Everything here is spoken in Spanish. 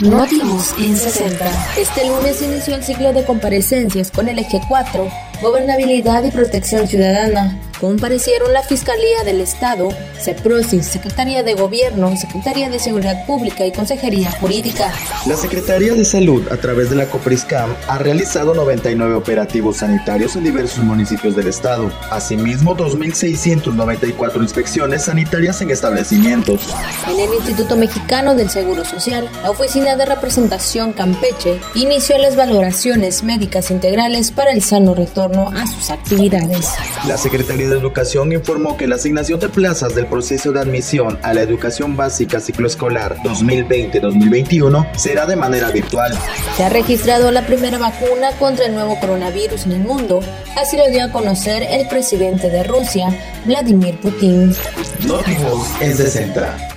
Notivos en 60. Este lunes inició el ciclo de comparecencias con el eje 4, Gobernabilidad y Protección Ciudadana. Comparecieron la Fiscalía del Estado, CEPROSI, Secretaría de Gobierno, Secretaría de Seguridad Pública y Consejería Jurídica. La Secretaría de Salud, a través de la COPRISCAM, ha realizado 99 operativos sanitarios en diversos municipios del Estado. Asimismo, 2.694 inspecciones sanitarias en establecimientos. En el Instituto Mexicano del Seguro Social, la Oficina de Representación Campeche inició las valoraciones médicas integrales para el sano retorno a sus actividades. La Secretaría de Educación informó que la asignación de plazas del proceso de admisión a la educación básica ciclo escolar 2020-2021 será de manera virtual. Se ha registrado la primera vacuna contra el nuevo coronavirus en el mundo, así lo dio a conocer el presidente de Rusia, Vladimir Putin. Notivos en 60.